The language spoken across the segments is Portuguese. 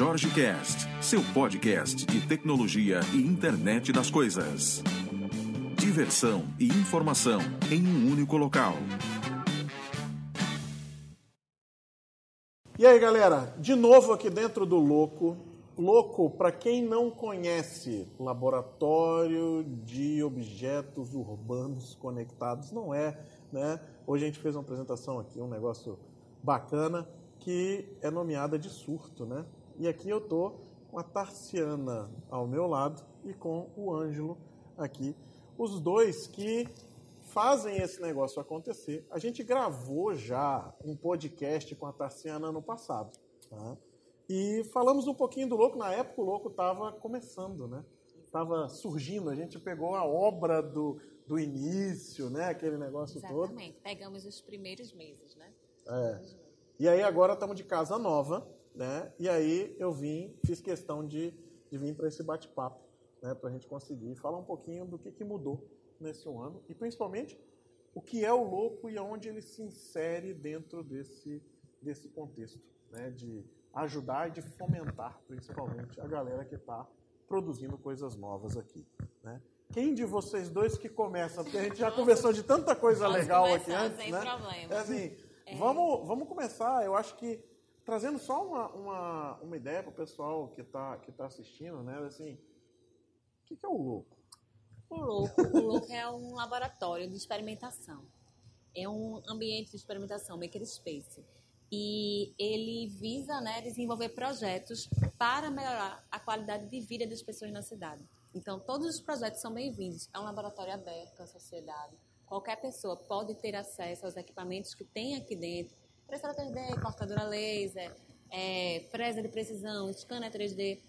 Jorge Cast, seu podcast de tecnologia e internet das coisas. Diversão e informação em um único local. E aí, galera, de novo aqui dentro do Louco. Louco, para quem não conhece, Laboratório de Objetos Urbanos Conectados, não é, né? Hoje a gente fez uma apresentação aqui, um negócio bacana, que é nomeada de surto, né? E aqui eu tô com a Tarciana ao meu lado e com o Ângelo aqui. Os dois que fazem esse negócio acontecer. A gente gravou já um podcast com a Tarciana no passado. Tá? E falamos um pouquinho do Louco. Na época o Louco estava começando, né? Estava surgindo. A gente pegou a obra do, do início, né? Aquele negócio Exatamente. todo. Exatamente. Pegamos os primeiros meses, né? É. E aí agora estamos de casa nova, né? E aí eu vim, fiz questão de, de vir para esse bate-papo, né? Para a gente conseguir falar um pouquinho do que, que mudou nesse um ano e principalmente o que é o louco e aonde ele se insere dentro desse, desse contexto, né? De ajudar e de fomentar principalmente a galera que está produzindo coisas novas aqui, né? Quem de vocês dois que começa? Porque a gente já conversou de tanta coisa legal aqui antes, sem né? problema. É assim, vamos, vamos começar. Eu acho que trazendo só uma, uma, uma ideia para o pessoal que está que tá assistindo, né? Assim, o que, que é o louco? O Louco, o Louco é um laboratório de experimentação. É um ambiente de experimentação, makerspace. E ele visa né, desenvolver projetos para melhorar a qualidade de vida das pessoas na cidade. Então, todos os projetos são bem-vindos. É um laboratório aberto à sociedade. Qualquer pessoa pode ter acesso aos equipamentos que tem aqui dentro. Impressora 3D, cortadora laser, é, fresa de precisão, scanner 3D.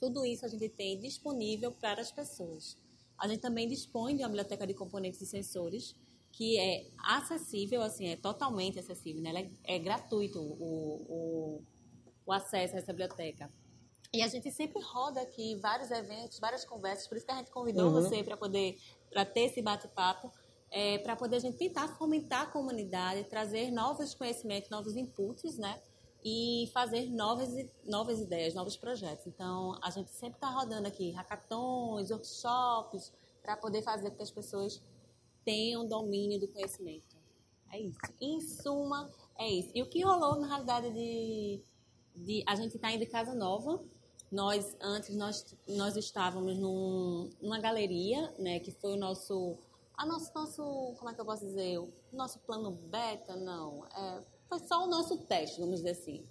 Tudo isso a gente tem disponível para as pessoas. A gente também dispõe de uma biblioteca de componentes e sensores que é acessível, assim, é totalmente acessível, né? É, é gratuito o, o, o acesso a essa biblioteca. E a gente sempre roda aqui vários eventos, várias conversas, por isso que a gente convidou Uhum. você para poder para ter esse bate-papo, é, para poder a gente tentar fomentar a comunidade, trazer novos conhecimentos, novos inputs, né? E fazer novas, novas ideias, novos projetos. Então, a gente sempre está rodando aqui hackathons, workshops, para poder fazer com que as pessoas tenham domínio do conhecimento. É isso. Em suma, é isso. E o que rolou, na realidade, de, de a gente está indo de casa nova. Nós, antes, nós, nós estávamos num, numa galeria, né, que foi o nosso, a nosso, nosso, como é que eu posso dizer, o nosso plano beta, não, é, foi só o nosso teste, vamos dizer assim.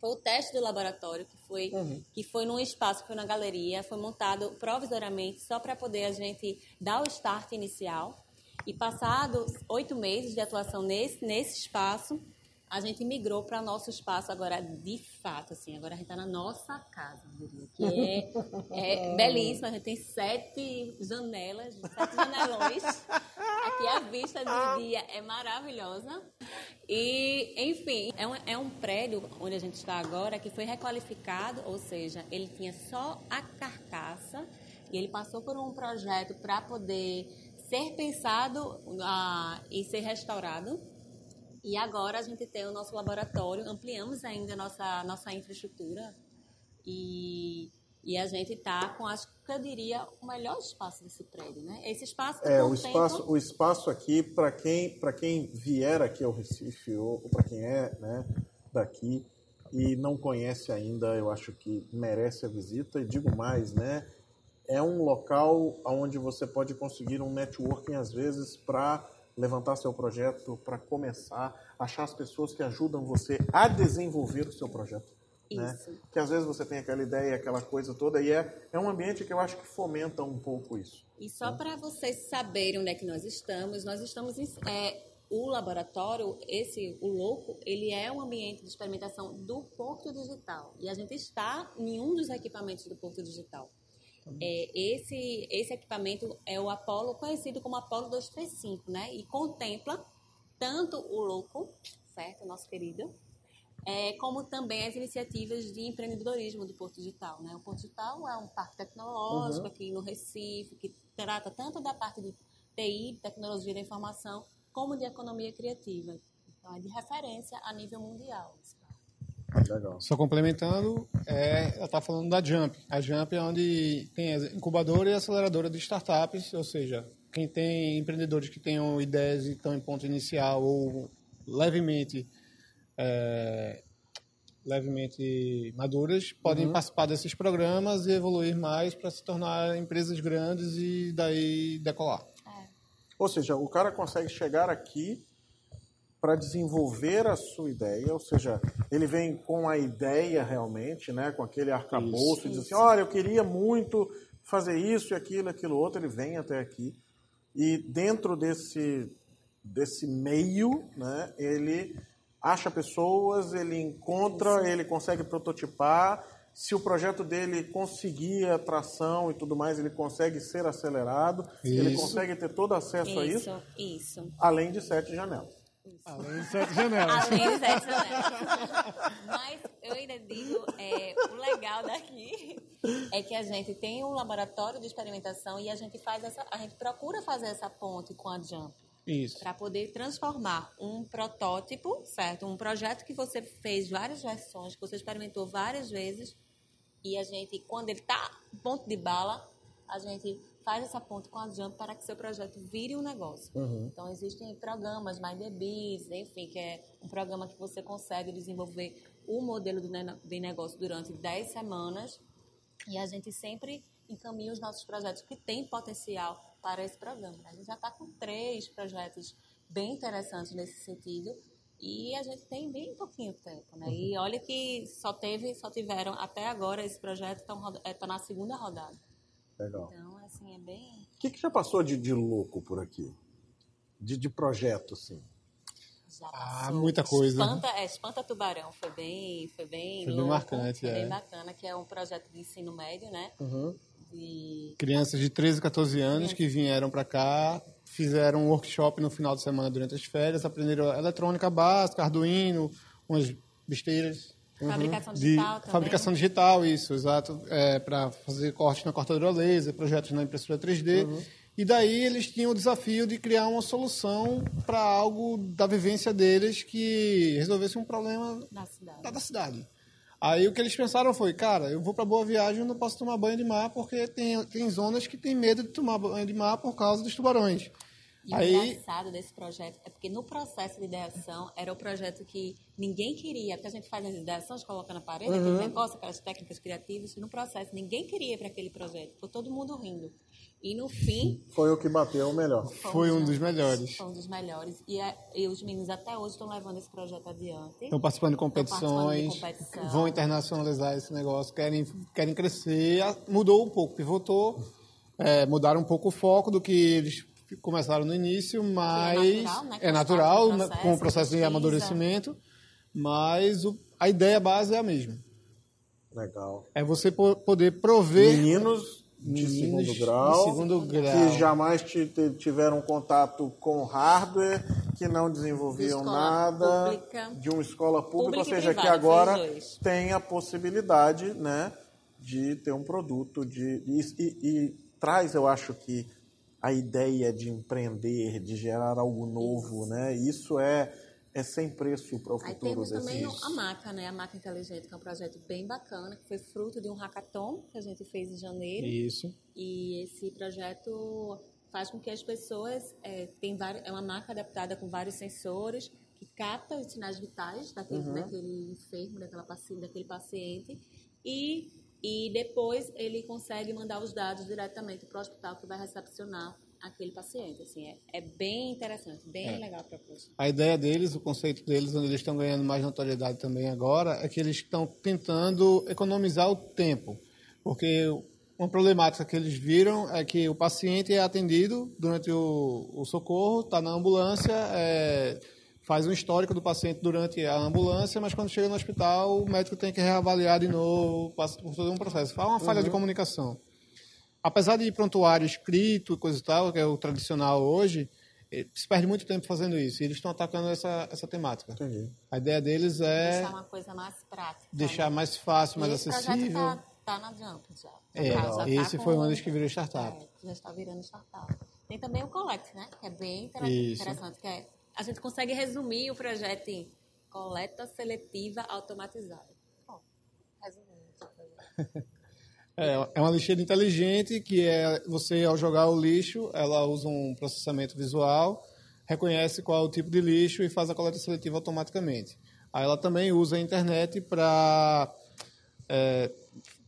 Foi o teste do laboratório que foi, que foi num espaço, que foi na galeria, foi montado provisoriamente só para poder a gente dar o start inicial. E passados oito meses de atuação nesse, nesse espaço, a gente migrou para nosso espaço agora de fato, assim, agora a gente está na nossa casa, diria, que é, é belíssima, a gente tem sete janelas, sete janelões. Aqui a vista do dia é maravilhosa. E, enfim, é um, é um prédio onde a gente está agora que foi requalificado, ou seja, ele tinha só a carcaça e ele passou por um projeto para poder ser pensado ah, e ser restaurado. E agora a gente tem o nosso laboratório, ampliamos ainda a nossa, nossa infraestrutura e, e a gente está com, acho que eu diria, o melhor espaço desse prédio, né? Esse espaço que É, o contempla- espaço, o espaço aqui, para quem, quem vier aqui ao Recife, ou, para quem é né, daqui e não conhece ainda, eu acho que merece a visita. E digo mais, né? É um local onde você pode conseguir um networking, às vezes, para levantar seu projeto, para começar, achar as pessoas que ajudam você a desenvolver o seu projeto. Né? Que às vezes você tem aquela ideia, aquela coisa toda, e é, é um ambiente que eu acho que fomenta um pouco isso. E só para vocês saberem onde é que nós estamos, nós estamos em, é, o laboratório, esse, o Louco, ele é um ambiente de experimentação do Porto Digital. E a gente está em um dos equipamentos do Porto Digital. É, esse, esse equipamento é o Apollo, conhecido como Apollo 235, né? E contempla tanto o Louco, certo, nosso querido, é, como também as iniciativas de empreendedorismo do Porto Digital. Né? O Porto Digital é um parque tecnológico Uhum. aqui no Recife, que trata tanto da parte de TI, tecnologia da informação, como de economia criativa. Então, é de referência a nível mundial. Legal. Só complementando, é, ela está falando da Jump. A Jump é onde tem a incubadora e aceleradora de startups, ou seja, quem tem empreendedores que tenham ideias e estão em ponto inicial ou levemente é, levemente maduras podem participar desses programas e evoluir mais para se tornar empresas grandes e daí decolar. Ou seja, o cara consegue chegar aqui para desenvolver a sua ideia, ou seja, ele vem com a ideia realmente, né, com aquele arcabouço, e diz assim, olha, eu queria muito fazer isso e aquilo, aquilo outro, ele vem até aqui e dentro desse desse meio, né, ele acha pessoas, ele encontra, ele consegue prototipar. Se o projeto dele conseguir atração e tudo mais, ele consegue ser acelerado, ele Isso. consegue ter todo acesso a isso, Isso, isso. além de sete janelas. Além de sete janelas. Além de sete janelas. Mas eu ainda digo, é, o legal daqui é que a gente tem um laboratório de experimentação e a gente faz essa, a gente procura fazer essa ponte com a Jump Isso. para poder transformar um protótipo, certo? Um projeto que você fez várias versões, que você experimentou várias vezes e a gente, quando ele está ponto de bala, a gente faz essa ponte com a Jump para que seu projeto vire um negócio. Então, existem programas, Mind the Biz, enfim, que é um programa que você consegue desenvolver o modelo de negócio durante 10 semanas e a gente sempre encaminha os nossos projetos que têm potencial para esse programa. A gente já está com três projetos bem interessantes nesse sentido e a gente tem bem pouquinho tempo, né? E olha que só teve, só tiveram até agora esse projeto está na segunda rodada. Legal. Então, é bem O que, que já passou de, de louco por aqui? De, de projeto, assim. já Ah, muita coisa. Espanta, é, Espanta Tubarão foi bem, foi bem Foi bem louco, marcante, foi é. bem bacana, que é um projeto de ensino médio, né? De Crianças de 13 14 anos que vieram para cá, fizeram um workshop no final de semana durante as férias, aprenderam eletrônica básica, Arduino, umas besteiras. Fabricação de digital também. fabricação digital, isso, exato, é, para fazer corte na cortadora laser, projetos na impressora 3D. E daí eles tinham o desafio de criar uma solução para algo da vivência deles que resolvesse um problema da cidade. da, da cidade. Aí o que eles pensaram foi, cara, eu vou para Boa Viagem e não posso tomar banho de mar porque tem, tem zonas que tem medo de tomar banho de mar por causa dos tubarões. E Aí- o engraçado desse projeto é porque no processo de ideação era o projeto que ninguém queria, porque a gente faz as ideações, coloca na parede, Uhum. aquele negócio, aquelas técnicas criativas, e no processo ninguém queria para aquele projeto, ficou todo mundo rindo. E no fim, Foi o que bateu o melhor. Foi um dos melhores. Foi um dos melhores. E, a- e os meninos até hoje estão levando esse projeto adiante. Estão participando de competições, participando de competição. vão internacionalizar esse negócio, querem, querem crescer. Ah, Mudou um pouco, pivotou, é, mudaram um pouco o foco do que eles começaram no início, mas natural, né? é Com natural, o né, processo, com o processo de amadurecimento, mas o- a ideia base é a mesma. Legal. É você po- poder prover Meninos de Meninos segundo de grau, segundo grau. que jamais tiveram contato com hardware, que não desenvolviam De escola nada, pública. de uma escola pública, Pública ou seja, que agora tem a possibilidade né, de ter um produto, de, e, e- e traz, eu acho que, a ideia de empreender, de gerar algo novo, né? Isso é, é sem preço para o Aí futuro temos também desses... a Maca, né? A Maca Inteligente, que é um projeto bem bacana, que foi fruto de um hackathon que a gente fez em janeiro. isso. E esse projeto faz com que as pessoas é, tem vários, é uma marca adaptada com vários sensores que capta os sinais vitais daquele, daquele enfermo, daquela paci daquele paciente e e depois ele consegue mandar os dados diretamente para o hospital que vai recepcionar aquele paciente. Assim, é, é bem interessante, bem legal a proposta. A ideia deles, o conceito deles, onde eles estão ganhando mais notoriedade também agora, é que eles estão tentando economizar o tempo. Porque uma problemática que eles viram é que o paciente é atendido durante o, o socorro, está na ambulância, é, faz um histórico do paciente durante a ambulância, mas quando chega no hospital, o médico tem que reavaliar de novo, passa por todo um processo. Faz uma falha de comunicação. Apesar de prontuário escrito e coisa e tal, que é o tradicional hoje, eh, se perde muito tempo fazendo isso. E eles estão atacando essa, essa temática. Entendi. A ideia deles é Deixar uma coisa mais prática. deixar né? mais fácil, mais esse acessível. projeto tá, tá na Jump já. É, Já tá esse com- foi um dos que virou startup. É, já está virando startup. Tem também o Collect, né? Que é bem inter- Isso. interessante. Que é, a gente consegue resumir o projeto em coleta seletiva automatizada. É, é uma lixeira inteligente que é você ao jogar o lixo, ela usa um processamento visual, reconhece qual é o tipo de lixo e faz a coleta seletiva automaticamente. Aí ela também usa a internet para é,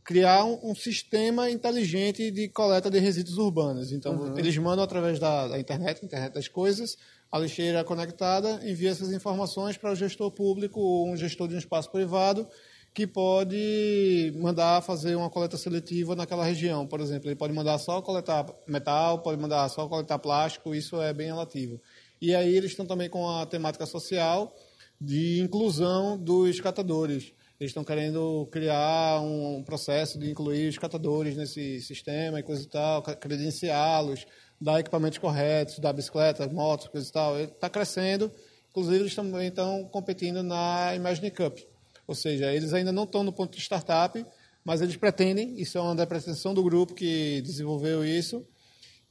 criar um, um, sistema inteligente de coleta de resíduos urbanos. Então uhum. eles mandam através da, da internet, internet das coisas, a lixeira conectada envia essas informações para o gestor público ou um gestor de um espaço privado que pode mandar fazer uma coleta seletiva naquela região. Por exemplo, ele pode mandar só coletar metal, pode mandar só coletar plástico, isso é bem relativo. E aí eles estão também com a temática social de inclusão dos catadores. Eles estão querendo criar um processo de incluir os catadores nesse sistema e coisa e tal, credenciá-los, dar equipamentos corretos, dar bicicleta, motos, coisa e tal. Está crescendo. Inclusive, eles também estão competindo na Imagine Cup. Ou seja, eles ainda não estão no ponto de startup, mas eles pretendem, isso é uma da pretensão do grupo que desenvolveu isso,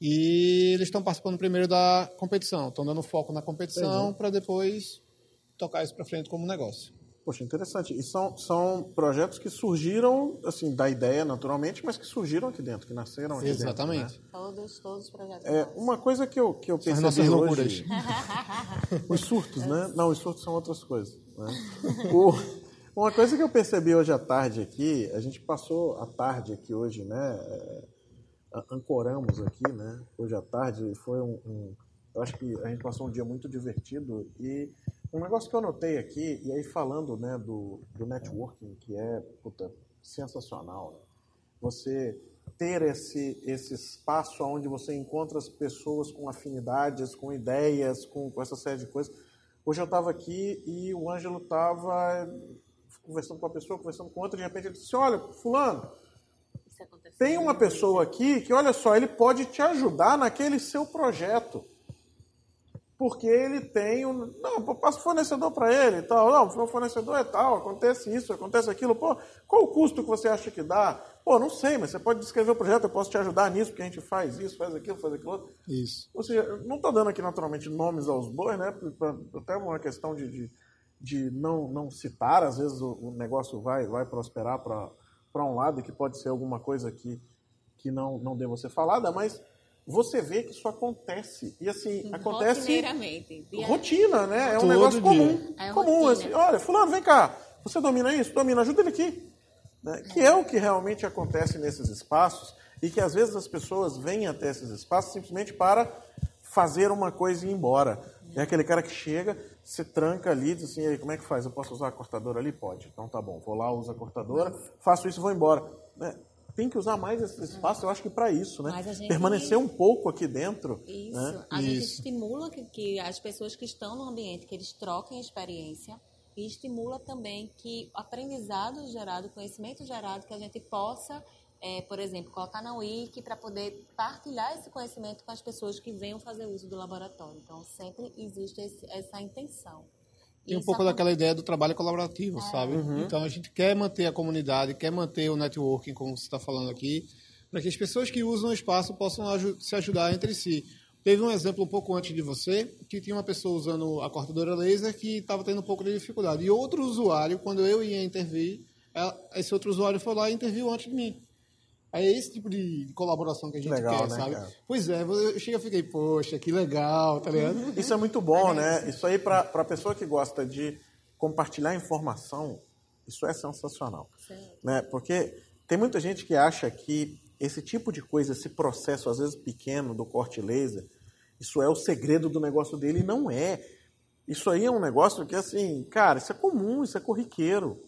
e eles estão participando primeiro da competição, estão dando foco na competição para depois tocar isso para frente como negócio. Poxa, interessante. E são, são projetos que surgiram, assim, da ideia naturalmente, mas que surgiram aqui dentro, que nasceram aqui Exatamente. dentro. Né? Todos, todos os projetos. É, uma coisa que eu, que eu percebi nossas loucuras. os surtos, né? Não, os surtos são outras coisas. Né? o, uma coisa que eu percebi hoje à tarde aqui, a gente passou a tarde aqui hoje, né? É, ancoramos aqui, né? Hoje à tarde foi um, um, eu acho que a gente passou um dia muito divertido e um negócio que eu notei aqui e aí falando, né, do, do networking que é puta, sensacional, né? você ter esse esse espaço onde você encontra as pessoas com afinidades, com ideias, com, com essa série de coisas. Hoje eu estava aqui e o Ângelo estava conversando com uma pessoa, conversando com outra, de repente ele disse: Olha, Fulano, tem uma pessoa aqui que, olha só, ele pode te ajudar naquele seu projeto. Porque ele tem um. Não, passo fornecedor para ele e tal. Não, o fornecedor é tal, acontece isso, acontece aquilo. Pô, qual o custo que você acha que dá? Pô, não sei, mas você pode descrever o projeto, eu posso te ajudar nisso, porque a gente faz isso, faz aquilo, faz aquilo. Isso. Ou seja, não estou dando aqui naturalmente nomes aos bois, né? Até uma questão de, de de não, não citar, às vezes o, o negócio vai, vai prosperar para um lado, que pode ser alguma coisa que, que não, não deva ser falada, mas você vê que isso acontece. E assim, acontece. Rotina, né? É um negócio dia. comum. É comum. Assim, olha, fulano, vem cá. Você domina isso? Domina, ajuda ele aqui. Né? Que é o que realmente acontece nesses espaços e que às vezes as pessoas vêm até esses espaços simplesmente para fazer uma coisa e ir embora. É aquele cara que chega, se tranca ali, diz assim, como é que faz? Eu posso usar a cortadora ali? Pode. Então tá bom, vou lá, uso a cortadora, faço isso e vou embora. Né? Tem que usar mais esse espaço, eu acho que para isso, né? Permanecer um pouco aqui dentro. Isso. Né? A gente estimula que, que as pessoas que estão no ambiente, que eles troquem experiência e estimula também que aprendizado gerado, conhecimento gerado, que a gente possa é, por exemplo, colocar na Wiki para poder partilhar esse conhecimento com as pessoas que venham fazer uso do laboratório. Então, sempre existe esse, essa intenção. Tem um pouco daquela ideia do trabalho colaborativo, é. sabe? Uhum. Então, a gente quer manter a comunidade, quer manter o networking, como você está falando aqui, para que as pessoas que usam o espaço possam se ajudar entre si. Teve um exemplo um pouco antes de você, que tinha uma pessoa usando a cortadora laser que estava tendo um pouco de dificuldade. E outro usuário, quando eu ia intervir, esse outro usuário foi lá e interviu antes de mim. É esse tipo de colaboração que a gente legal, quer, né, sabe? Cara? Pois é, eu cheguei e fiquei, poxa, que legal, tá ligado? Isso é muito bom, é né? Isso aí, para a pessoa que gosta de compartilhar informação, isso é sensacional. Sim. Né? Porque tem muita gente que acha que esse tipo de coisa, esse processo, às vezes pequeno, do corte laser, isso é o segredo do negócio dele, e não é. Isso aí é um negócio que, assim, cara, isso é comum, isso é corriqueiro.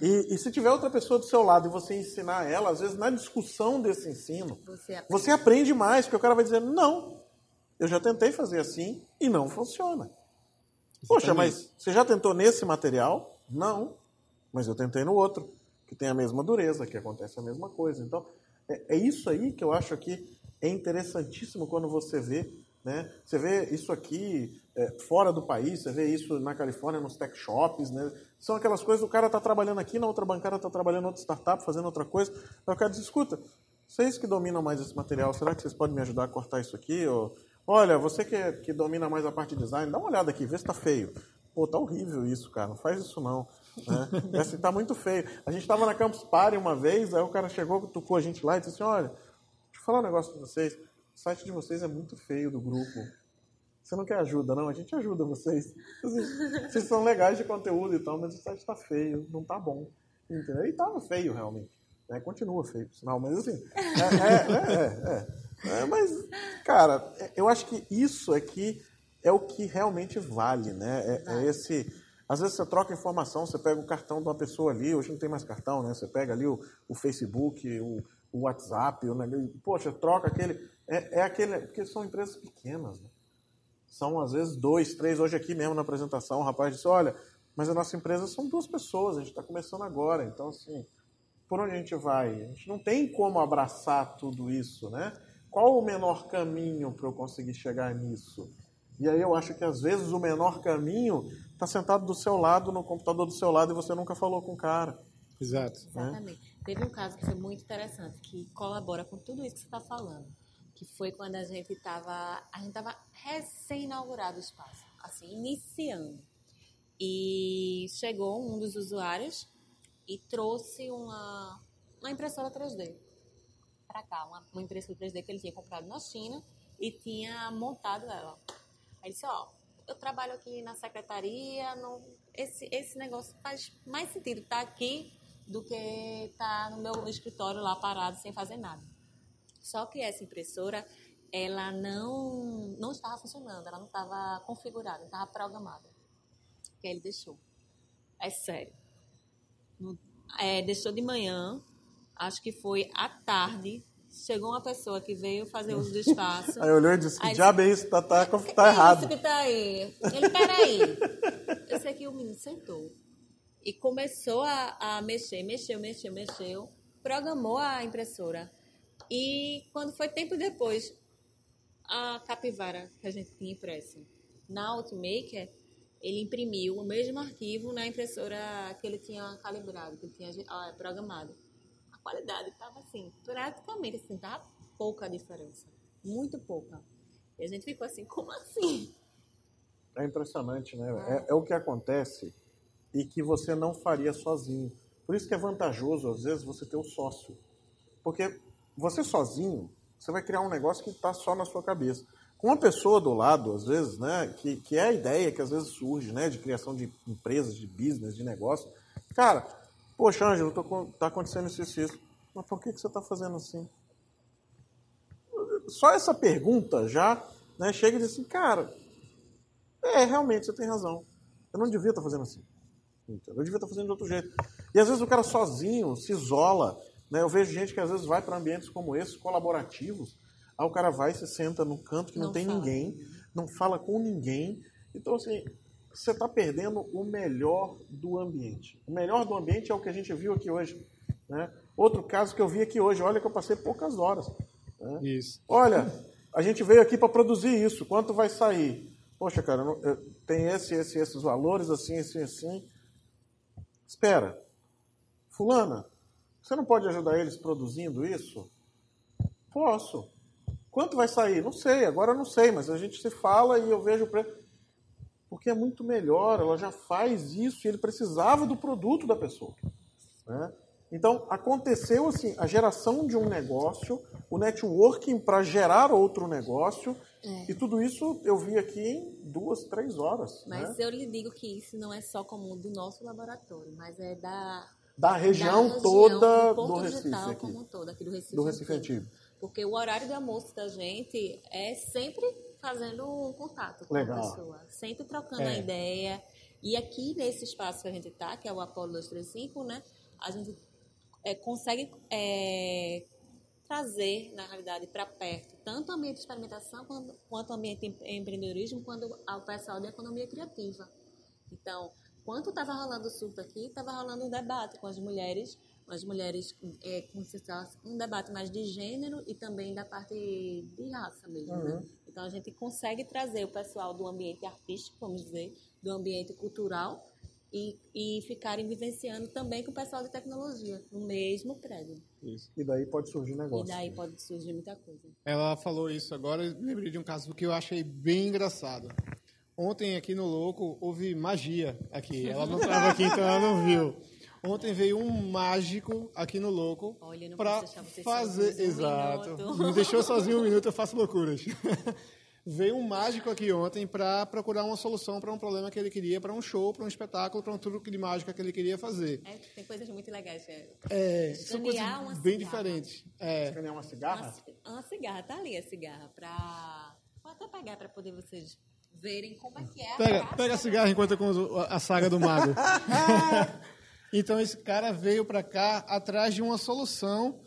E, e, se tiver outra pessoa do seu lado e você ensinar ela, às vezes na discussão desse ensino, você aprende, você aprende mais, porque o cara vai dizer: não, eu já tentei fazer assim e não funciona. Exatamente. Poxa, mas você já tentou nesse material? Não, mas eu tentei no outro, que tem a mesma dureza, que acontece a mesma coisa. Então, é, é isso aí que eu acho que é interessantíssimo quando você vê né? Você vê isso aqui é, fora do país, você vê isso na Califórnia, nos tech shops. Né? São aquelas coisas, o cara está trabalhando aqui, na outra bancada está trabalhando em outra startup, fazendo outra coisa. Aí o cara diz, escuta, vocês que dominam mais esse material, será que vocês podem me ajudar a cortar isso aqui? Ou, Olha, você que, que domina mais a parte de design, dá uma olhada aqui, vê se está feio. Pô, tá horrível isso, cara, não faz isso não. Né? assim, tá muito feio. A gente estava na Campus Party uma vez, aí o cara chegou, tocou a gente lá e disse assim, olha, deixa eu falar um negócio para vocês. O site de vocês é muito feio do grupo. Você não quer ajuda, não? A gente ajuda vocês. Vocês são legais de conteúdo e tal, mas o site está feio, não tá bom. Entendeu? E tava feio, realmente. Né? Continua feio, sinal, mas assim. É, é, é, é, Mas, cara, eu acho que isso aqui é o que realmente vale, né? É, esse. Às vezes você troca informação, você pega o cartão de uma pessoa ali, hoje não tem mais cartão, né? Você pega ali o, o Facebook, o, o WhatsApp, o, poxa, troca aquele. É, é aquele. Porque são empresas pequenas, né? São às vezes dois, três. Hoje aqui mesmo na apresentação, o rapaz disse: olha, mas a nossa empresa são duas pessoas, a gente está começando agora, então assim, por onde a gente vai? A gente não tem como abraçar tudo isso, né? Qual o menor caminho para eu conseguir chegar nisso? E aí eu acho que às vezes o menor caminho está sentado do seu lado, no computador do seu lado, e você nunca falou com o cara. Exato. Exatamente. Né? Teve um caso que foi muito interessante, que colabora com tudo isso que você está falando, que foi quando a gente estava, a gente estava recém-inaugurado o espaço, assim, iniciando. E chegou um dos usuários e trouxe uma, uma impressora 3D para cá, uma, uma, impressora 3D que ele tinha comprado na China e tinha montado ela. Aí ele disse, ó, eu trabalho aqui na secretaria, esse, esse negócio faz mais sentido estar tá aqui do que estar tá no meu escritório lá parado sem fazer nada. Só que essa impressora, ela não, não estava funcionando, ela não estava configurada, não estava programada. Que ele deixou. É sério. É, deixou de manhã, acho que foi à tarde. Chegou uma pessoa que veio fazer uso do espaço. aí olhou e disse: Que diabo é isso? Tá, tá, tá errado. Isso que tá aí. Ele, peraí. Eu sei que o menino sentou e começou a, a mexer, mexeu, mexeu, mexeu, programou a impressora. E quando foi tempo depois, a capivara que a gente tinha impresso na Outmaker ele imprimiu o mesmo arquivo na impressora que ele tinha calibrado, que ele tinha ah, programado. A qualidade estava assim, praticamente assim, tava pouca diferença, muito pouca. E a gente ficou assim, como assim? É impressionante, né? É, é, é o que acontece e que você não faria sozinho. Por isso que é vantajoso, às vezes, você ter o sócio. Porque você sozinho, você vai criar um negócio que está só na sua cabeça uma pessoa do lado, às vezes, né, que, que é a ideia que às vezes surge, né, de criação de empresas, de business, de negócio. Cara, poxa, Ângelo, tô, tá acontecendo isso e isso. Mas por que, que você está fazendo assim? Só essa pergunta já né, chega e diz assim, cara, é, realmente, você tem razão. Eu não devia estar tá fazendo assim. Eu devia estar tá fazendo de outro jeito. E às vezes o cara sozinho se isola. Né? Eu vejo gente que às vezes vai para ambientes como esses, colaborativos, Aí o cara vai e se senta num canto que não, não tem fala. ninguém, não fala com ninguém. Então, assim, você está perdendo o melhor do ambiente. O melhor do ambiente é o que a gente viu aqui hoje. Né? Outro caso que eu vi aqui hoje, olha que eu passei poucas horas. Né? Isso. Olha, a gente veio aqui para produzir isso, quanto vai sair? Poxa, cara, tem esse, esse, esses valores, assim, assim, assim. Espera. Fulana, você não pode ajudar eles produzindo isso? Posso. Quanto vai sair? Não sei, agora não sei, mas a gente se fala e eu vejo o preço. Porque é muito melhor, ela já faz isso e ele precisava do produto da pessoa. Né? Então, aconteceu assim, a geração de um negócio, o networking para gerar outro negócio, é. e tudo isso eu vi aqui em duas, três horas. Mas né? eu lhe digo que isso não é só comum do nosso laboratório, mas é da, da região, da região toda do, do Recife. Aqui. Como todo, aqui do Recife. Do Recife Antigo. Porque o horário de almoço da gente é sempre fazendo um contato com Legal. a pessoa, sempre trocando é. a ideia. E aqui nesse espaço que a gente está, que é o Apolo 235, né, a gente é, consegue é, trazer, na realidade, para perto, tanto o ambiente de experimentação quanto, quanto o ambiente de empreendedorismo, quanto ao pessoal de economia criativa. Então, quando estava rolando o surto aqui, estava rolando um debate com as mulheres as mulheres é, com um debate mais de gênero e também da parte de raça mesmo. Né? Uhum. Né? Então a gente consegue trazer o pessoal do ambiente artístico, vamos dizer, do ambiente cultural e, e ficarem vivenciando também com o pessoal de tecnologia no mesmo prédio. Isso. E daí pode surgir negócio. E daí né? pode surgir muita coisa. Ela falou isso agora, lembrei de um caso que eu achei bem engraçado. Ontem aqui no Louco houve magia aqui. Ela não estava aqui, então ela não viu. Ontem veio um mágico aqui no Louco para fazer. um Exato. minuto. Me deixou sozinho um minuto, eu faço loucuras. veio um mágico aqui ontem para procurar uma solução para um problema que ele queria, para um show, para um espetáculo, para um truque de mágica que ele queria fazer. É, tem coisas muito legais. É. É, são coisas bem cigarra. diferentes. É, Escanear uma cigarra? Uma, uma cigarra, tá ali a cigarra. Pra... Vou até pegar para poder vocês verem como é que é a Pega, pega a cigarra enquanto eu conto a saga do mago. então esse cara veio para cá atrás de uma solução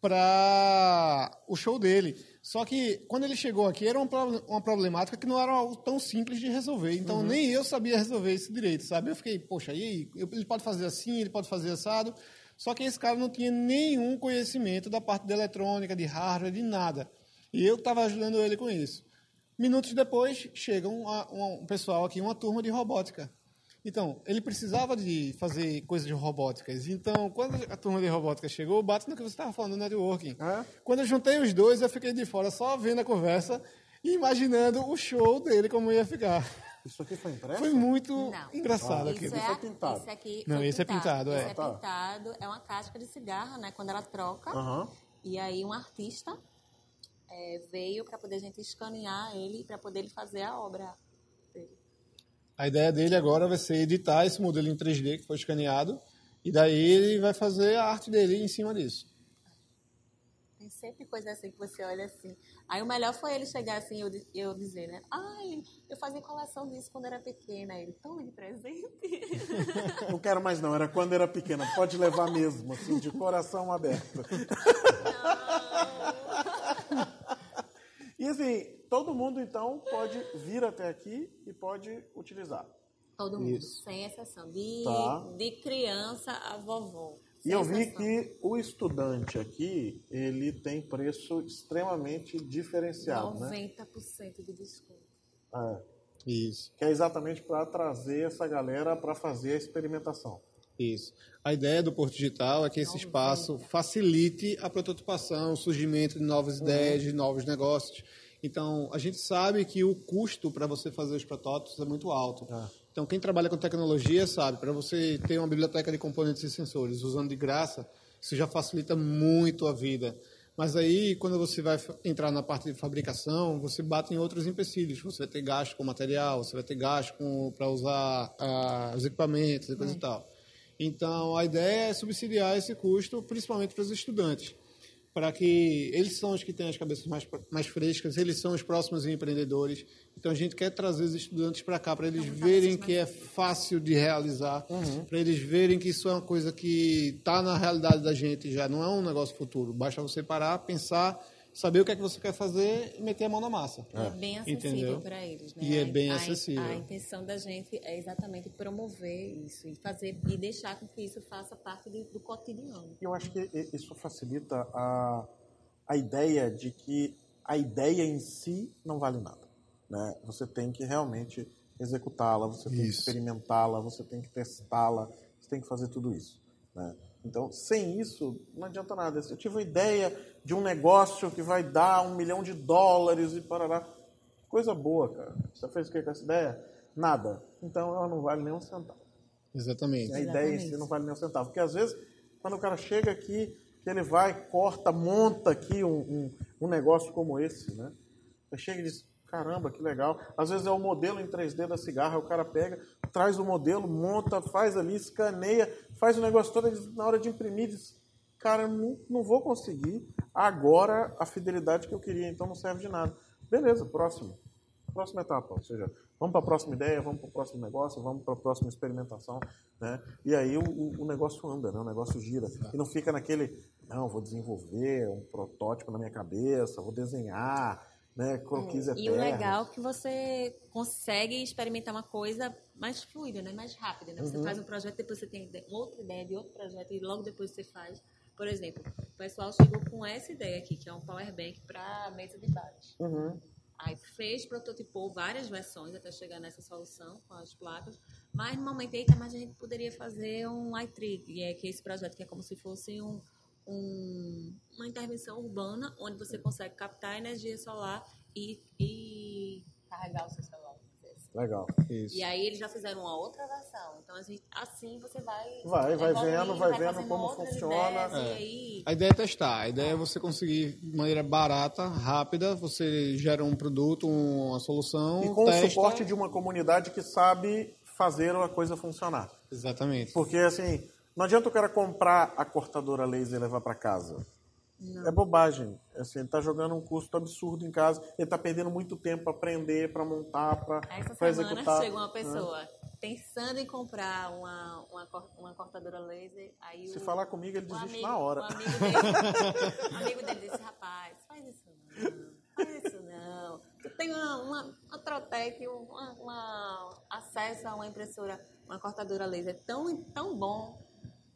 para o show dele. Só que quando ele chegou aqui era uma, pro- uma problemática que não era algo tão simples de resolver. Então nem eu sabia resolver isso direito, sabe? Eu fiquei, poxa, e aí? Ele pode fazer assim, ele pode fazer assado. Só que esse cara não tinha nenhum conhecimento da parte de eletrônica, de hardware, de nada. E eu estava ajudando ele com isso. Minutos depois, chega um, um- um pessoal aqui, uma turma de robótica. Então, ele precisava de fazer coisas robóticas. Então, quando a turma de robótica chegou, bate no que você estava falando, do networking. É? Quando eu juntei os dois, eu fiquei de fora só vendo a conversa e imaginando o show dele, como ia ficar. Isso aqui foi impresso? Foi muito Não. engraçado Isso aquilo. é, Isso é pintado. Esse aqui Não, foi esse é pintado, é. Esse é pintado, é uma casca de cigarra, né? Quando ela troca. E aí um artista é, veio para poder a gente escanear ele, para poder ele fazer a obra dele. A ideia dele agora vai ser editar esse modelo em 3D que foi escaneado e daí ele vai fazer a arte dele em cima disso. Tem sempre coisa assim que você olha assim. Aí o melhor foi ele chegar assim e eu, eu dizer, né? Ai, eu fazia coleção disso quando era pequena. Ele, toma de presente. Não quero mais não, era quando era pequena. Pode levar mesmo, assim, de coração aberto. E assim, todo mundo então pode vir até aqui e pode utilizar. Todo mundo, Isso. sem exceção. De, Tá. de criança a vovó. E eu vi que o estudante aqui, ele tem preço extremamente diferenciado, né? 90% de desconto. É, Isso. que é exatamente para trazer essa galera para fazer a experimentação. Isso. A ideia do Porto Digital é que esse espaço facilite a prototipação, o surgimento de novas ideias, de novos negócios. Então, a gente sabe que o custo para você fazer os protótipos é muito alto. Então, quem trabalha com tecnologia sabe, para você ter uma biblioteca de componentes e sensores usando de graça, isso já facilita muito a vida. Mas aí, quando você vai entrar na parte de fabricação, você bate em outros empecilhos. Você vai ter gasto com material, você vai ter gasto para usar ah, os equipamentos e coisa e tal. Então, a ideia é subsidiar esse custo, principalmente para os estudantes, para que eles são os que têm as cabeças mais, mais frescas, eles são os próximos empreendedores. Então, a gente quer trazer os estudantes para cá, para eles verem que é fácil de realizar, para eles verem que isso é uma coisa que está na realidade da gente já, não é um negócio futuro. Basta você parar, pensar, saber o que é que você quer fazer e meter a mão na massa. É bem acessível Entendeu? para eles, né? E é A- bem a- acessível. A, intenção da gente é exatamente promover isso e fazer e deixar com que isso faça parte de- do cotidiano. Eu acho que i- isso facilita a, a ideia de que a ideia em si não vale nada. Né? Você tem que realmente executá-la, você tem que Isso. experimentá-la, você tem que testá-la, você tem que fazer tudo isso. Né? Então, sem isso, não adianta nada. Eu tive uma ideia de um negócio que vai dar um milhão de dólares e parará. Coisa boa, cara. Você fez o que com essa ideia? Nada. Então, ela não vale nem um centavo. Exatamente. A ideia em si não vale nem um centavo. Porque às vezes, quando o cara chega aqui, que ele vai, corta, monta aqui um, um, um negócio como esse, né? Ele chega e diz, caramba, que legal. Às vezes é o modelo em 3D da cigarra, o cara pega, traz o modelo, monta, faz ali, escaneia, faz o negócio todo, na hora de imprimir, diz, cara, não, não vou conseguir agora a fidelidade que eu queria, então não serve de nada. Beleza, próximo. Próxima etapa, ou seja, vamos para a próxima ideia, vamos para o próximo negócio, vamos para a próxima experimentação, né? E aí o, o- o negócio anda, né? O negócio gira e não fica naquele, não, vou desenvolver um protótipo na minha cabeça, vou desenhar, né? Croquis E o legal é que você consegue experimentar uma coisa mais fluida, né? mais rápida. Né? Uhum. Você faz um projeto, depois você tem outra ideia de outro projeto e logo depois você faz. Por exemplo, o pessoal chegou com essa ideia aqui, que é um power bank para mesa de bares. Uhum. Aí fez, prototipou várias versões até chegar nessa solução com as placas. Mas no momento aí, mas a gente poderia fazer um iTrig, é que é esse projeto que é como se fosse um, um- uma intervenção urbana, onde você consegue captar energia solar e, e carregar o seu celular. assim. Legal. Isso. E aí eles já fizeram uma outra versão. Então assim, assim você vai. Vai, vai vendo, vai vendo fazendo como funciona. ideias, É. Aí, A ideia é testar. A ideia é você conseguir de maneira barata, rápida, você gera um produto, uma solução, E com testa. o suporte de uma comunidade que sabe fazer a coisa funcionar. Exatamente. Porque, assim, não adianta o cara comprar a cortadora laser e levar para casa. É bobagem. Assim, ele tá jogando um custo absurdo em casa. Ele tá perdendo muito tempo para aprender, para montar, para essa para semana executar. chegou uma né? pessoa pensando em comprar uma, uma, uma cortadora laser. Aí Se o, falar comigo, ele desiste amigo, na hora. O amigo dele, amigo dele disse, rapaz, faz isso não, faz isso não. Tu tem uma, uma, uma Trotec, uma, uma acesso a uma impressora, uma cortadora laser tão, tão bom.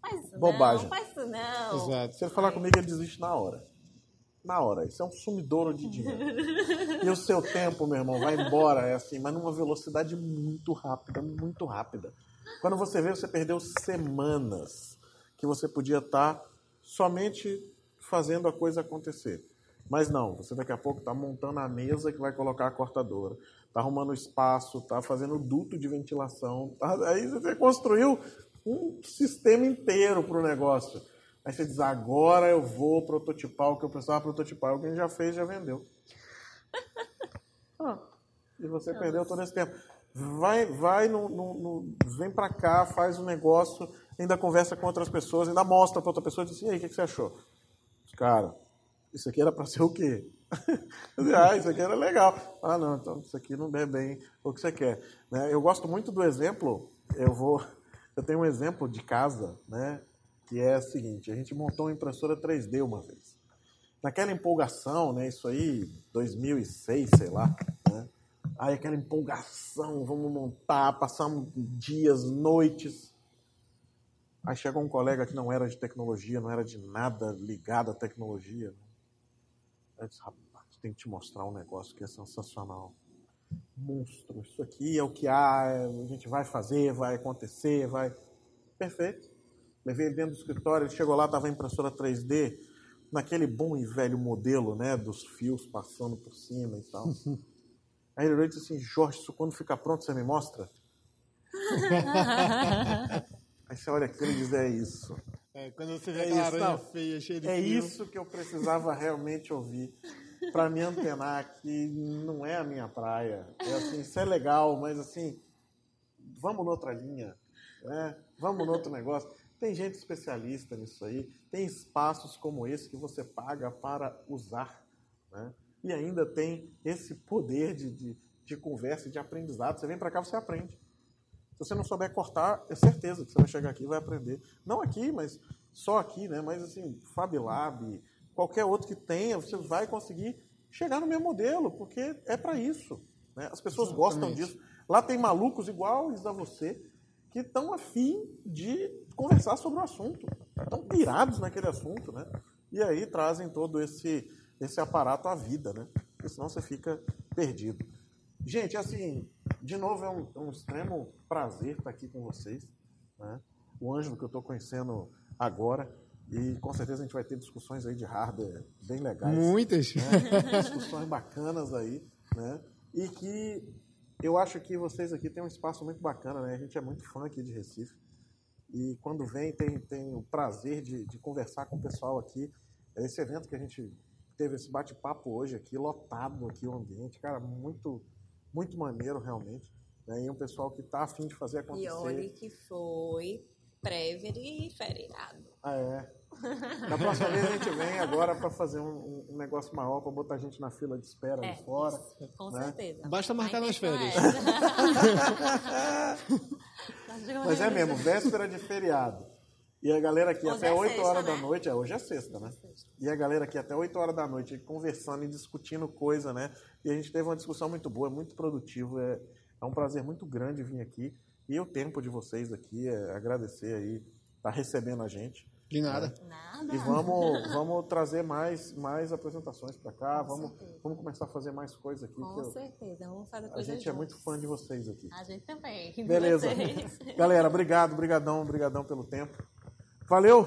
Faz isso Bobagem. não, faz isso não. Exato. Se ele falar comigo, ele desiste na hora. Na hora. Isso é um sumidouro de dinheiro. e o seu tempo, meu irmão, vai embora, é assim, mas numa velocidade muito rápida, muito rápida. Quando você vê, você perdeu semanas que você podia estar somente fazendo a coisa acontecer. Mas não, você daqui a pouco está montando a mesa que vai colocar a cortadora, está arrumando espaço, está fazendo duto de ventilação, tá- aí você construiu um sistema inteiro para o negócio. Aí você diz, agora eu vou prototipar o que eu precisava prototipar. Alguém já fez, já vendeu. Ah, e você perdeu todo esse tempo. Vai, vai no, no- no- vem para cá, faz um negócio, ainda conversa com outras pessoas, ainda mostra para outra pessoa e diz assim, e aí, o que, que você achou? Cara, isso aqui era para ser o quê? ah, isso aqui era legal. Ah, não, então isso aqui não é bem o que você quer. Né? Eu gosto muito do exemplo, eu vou, eu tenho um exemplo de casa, né? Que é o seguinte, a gente montou uma impressora 3D uma vez. Naquela empolgação, né? Isso aí, 2006, sei lá, né? Aí aquela empolgação, vamos montar, passamos dias, noites. Aí chegou um colega que não era de tecnologia, não era de nada ligado à tecnologia. Eu disse, rapaz, tem que te mostrar um negócio que é sensacional. Monstro, isso aqui é o que há, é- a gente vai fazer, vai acontecer, vai. Perfeito. Levei ele dentro do escritório, ele chegou lá, estava a impressora 3D, naquele bom e velho modelo, né, dos fios passando por cima e tal. Aí ele olhou e disse assim, Jorge, isso quando ficar pronto você me mostra? Aí você olha aquilo e diz, é isso. É, quando você vê É aquela isso, aranha não. feia, cheia de É fio. isso que eu precisava realmente ouvir para me antenar que não é a minha praia. É assim, isso é legal, mas assim, vamos noutra linha, né? Vamos no outro negócio. Tem gente especialista nisso aí, tem espaços como esse que você paga para usar, né? E ainda tem esse poder de, de, de conversa de aprendizado. Você vem para cá, você aprende. Se você não souber cortar, é certeza que você vai chegar aqui e vai aprender. Não aqui, mas só aqui, né? Mas assim, Fab Lab, qualquer outro que tenha, você vai conseguir chegar no meu modelo, porque é para isso. né? As pessoas gostam Exatamente. disso. Lá tem malucos iguais a você que estão afim de conversar sobre o assunto. Estão pirados naquele assunto, né? E aí trazem todo esse, esse aparato à vida, né? Porque senão você fica perdido. Gente, assim, de novo é um, é um extremo prazer estar aqui com vocês. Né? O Ângelo que eu estou conhecendo agora. E com certeza a gente vai ter discussões aí de hardware bem legais Muitas. né? discussões bacanas aí, né? E que eu acho que vocês aqui têm um espaço muito bacana, né? A gente é muito fã aqui de Recife. E quando vem, tem, tem o prazer de, de conversar com o pessoal aqui. Esse evento que a gente teve esse bate-papo hoje aqui, lotado aqui o ambiente, cara, muito, muito maneiro realmente. Né? E um pessoal que tá afim de fazer acontecer. E olhe que foi pré-feriado. Ah, é. Da próxima vez a gente vem agora para fazer um, um- negócio maior, para botar a gente na fila de espera É, ali fora. isso, com né? certeza. Basta marcar nas férias. é Mas é mesmo, véspera de feriado. E a galera aqui Hoje até é 8 sexta, horas né? da noite, é, hoje é sexta, né? E a galera aqui até 8 horas da noite conversando e discutindo coisa, né? E a gente teve uma discussão muito boa, muito produtivo. É, é um prazer muito grande vir aqui. E o tempo de vocês aqui, é agradecer aí, tá recebendo a gente. De nada. Nada. E vamos, vamos trazer mais, mais apresentações para cá, Com vamos, certeza. vamos começar a fazer mais coisas aqui. que Com eu- certeza, vamos fazer a coisa gente é muito fã de vocês aqui. A gente também. Beleza. Galera, obrigado, brigadão, brigadão pelo tempo. Valeu!